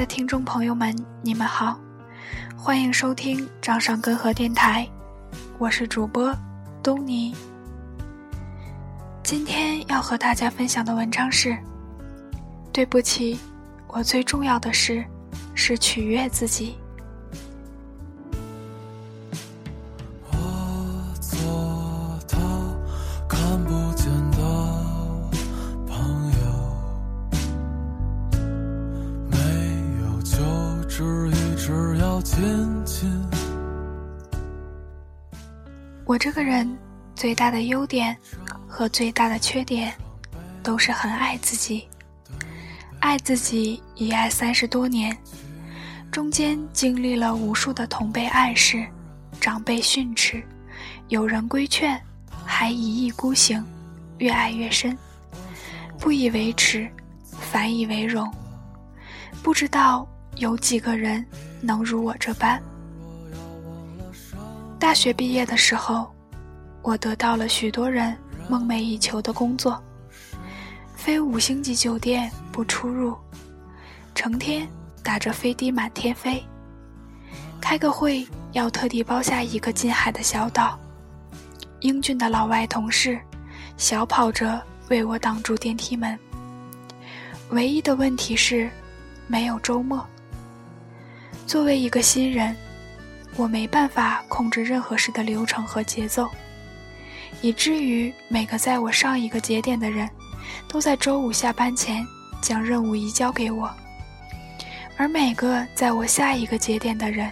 的听众朋友们，你们好，欢迎收听掌上根河电台，我是主播东尼。今天要和大家分享的文章是：对不起，我最重要的事是取悦自己。我这个人最大的优点和最大的缺点，都是很爱自己。爱自己已爱三十多年，中间经历了无数的同辈暗示、长辈训斥、有人规劝，还一意孤行，越爱越深，不以为耻，反以为荣。不知道有几个人。能如我这般。大学毕业的时候，我得到了许多人梦寐以求的工作，非五星级酒店不出入，成天打着飞的满天飞。开个会要特地包下一个近海的小岛，英俊的老外同事小跑着为我挡住电梯门。唯一的问题是，没有周末。作为一个新人，我没办法控制任何事的流程和节奏，以至于每个在我上一个节点的人，都在周五下班前将任务移交给我，而每个在我下一个节点的人，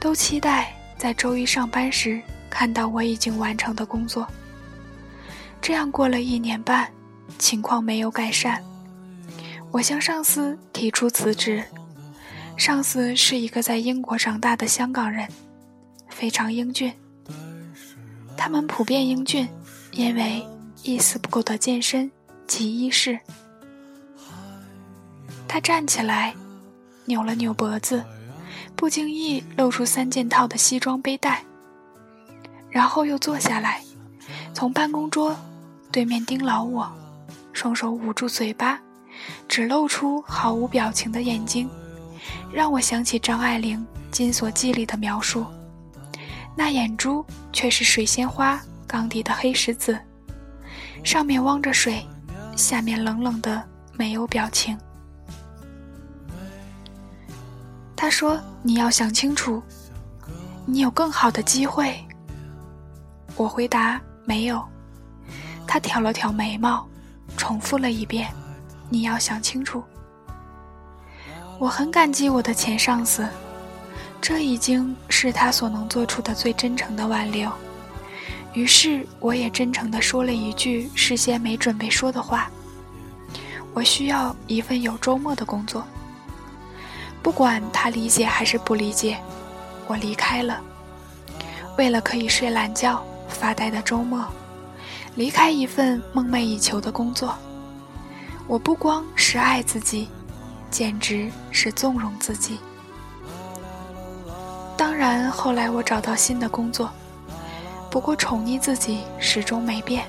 都期待在周一上班时看到我已经完成的工作。这样过了一年半，情况没有改善，我向上司提出辞职。上司是一个在英国长大的香港人，非常英俊。他们普遍英俊，因为一丝不苟的健身及衣饰。他站起来，扭了扭脖子，不经意露出三件套的西装背带，然后又坐下来，从办公桌对面盯牢我，双手捂住嘴巴，只露出毫无表情的眼睛。让我想起张爱玲《金锁记》里的描述，那眼珠却是水仙花缸底的黑石子，上面汪着水，下面冷冷的没有表情。他说：“你要想清楚，你有更好的机会。”我回答：“没有。”他挑了挑眉毛，重复了一遍：“你要想清楚。”我很感激我的前上司，这已经是他所能做出的最真诚的挽留。于是，我也真诚地说了一句事先没准备说的话：我需要一份有周末的工作。不管他理解还是不理解，我离开了。为了可以睡懒觉、发呆的周末，离开一份梦寐以求的工作，我不光是爱自己。简直是纵容自己。当然，后来我找到新的工作，不过宠溺自己始终没变。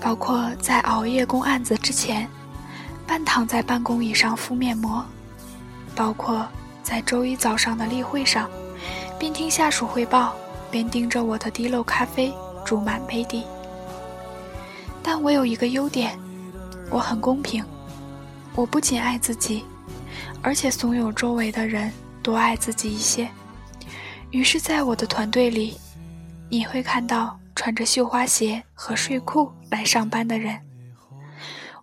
包括在熬夜攻案子之前，半躺在办公椅上敷面膜；包括在周一早上的例会上，边听下属汇报，边盯着我的滴漏咖啡注满杯底。但我有一个优点，我很公平。我不仅爱自己，而且怂恿周围的人多爱自己一些。于是，在我的团队里，你会看到穿着绣花鞋和睡裤来上班的人。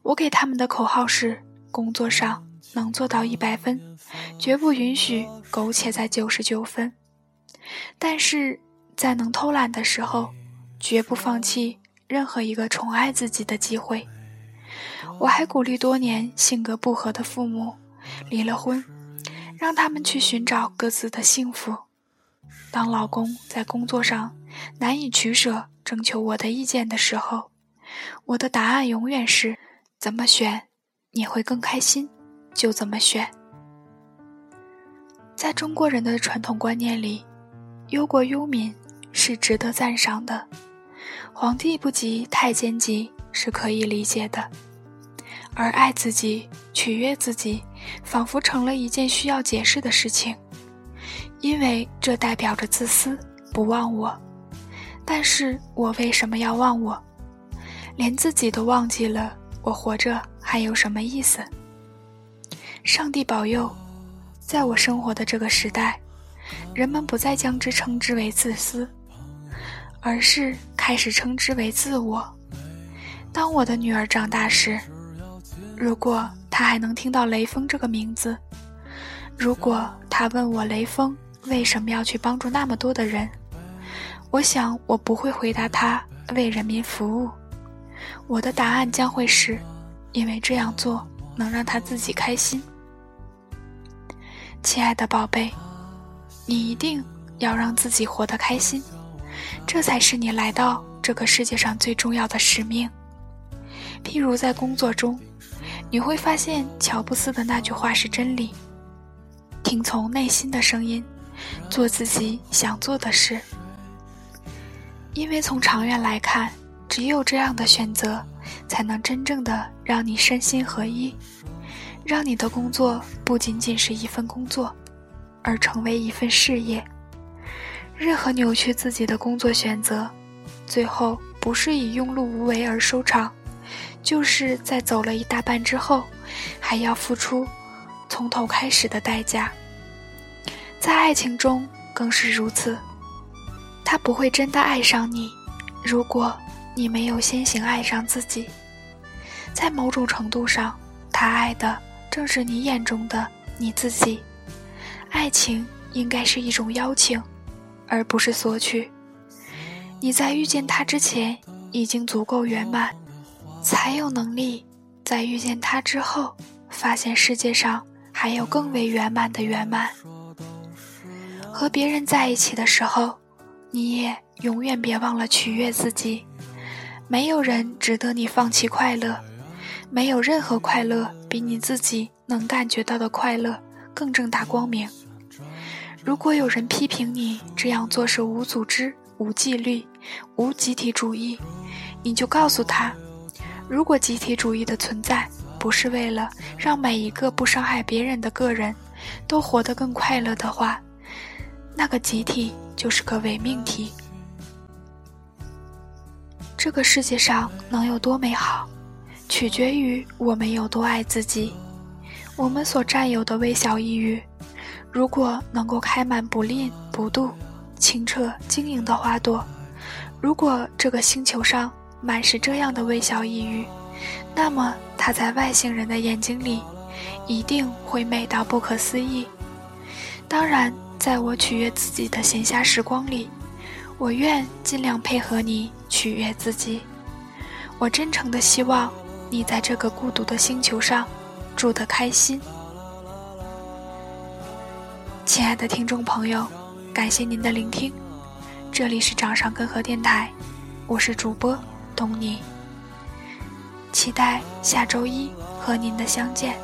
我给他们的口号是：工作上能做到一百分，绝不允许苟且在九十九分；但是在能偷懒的时候，绝不放弃任何一个宠爱自己的机会。我还鼓励多年性格不合的父母离了婚，让他们去寻找各自的幸福。当老公在工作上难以取舍，征求我的意见的时候，我的答案永远是：怎么选你会更开心，就怎么选。在中国人的传统观念里，忧国忧民是值得赞赏的，皇帝不急太监急是可以理解的。而爱自己、取悦自己，仿佛成了一件需要解释的事情，因为这代表着自私，不忘我。但是我为什么要忘我？连自己都忘记了，我活着还有什么意思？上帝保佑，在我生活的这个时代，人们不再将之称之为自私，而是开始称之为自我。当我的女儿长大时，如果她还能听到雷锋这个名字，如果她问我雷锋为什么要去帮助那么多的人，我想我不会回答他为人民服务，我的答案将会是，因为这样做能让他自己开心。亲爱的宝贝，你一定要让自己活得开心，这才是你来到这个世界上最重要的使命。譬如在工作中，你会发现乔布斯的那句话是真理：听从内心的声音，做自己想做的事。因为从长远来看，只有这样的选择，才能真正的让你身心合一，让你的工作不仅仅是一份工作，而成为一份事业。任何扭曲自己的工作选择，最后不是以庸碌无为而收场。就是在走了一大半之后，还要付出从头开始的代价。在爱情中更是如此，他不会真的爱上你，如果你没有先行爱上自己。在某种程度上，他爱的正是你眼中的你自己。爱情应该是一种邀请，而不是索取。你在遇见他之前已经足够圆满。才有能力在遇见他之后，发现世界上还有更为圆满的圆满。和别人在一起的时候，你也永远别忘了取悦自己。没有人值得你放弃快乐，没有任何快乐比你自己能感觉到的快乐更正大光明。如果有人批评你这样做是无组织、无纪律、无集体主义，你就告诉他。如果集体主义的存在不是为了让每一个不伤害别人的个人都活得更快乐的话，那个集体就是个伪命题。这个世界上能有多美好，取决于我们有多爱自己。我们所占有的微小一隅，如果能够开满不吝不妒、清澈晶莹的花朵，如果这个星球上。满是这样的微小一隅，那么它在外星人的眼睛里，一定会美到不可思议。当然，在我取悦自己的闲暇时光里，我愿尽量配合你取悦自己。我真诚的希望你在这个孤独的星球上住得开心。亲爱的听众朋友，感谢您的聆听，这里是掌上根河电台，我是主播。东尼，期待下周一和您的相见。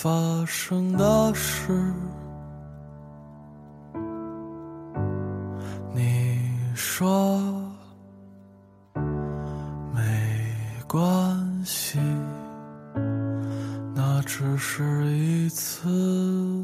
发生的事，你说没关系，那只是一次。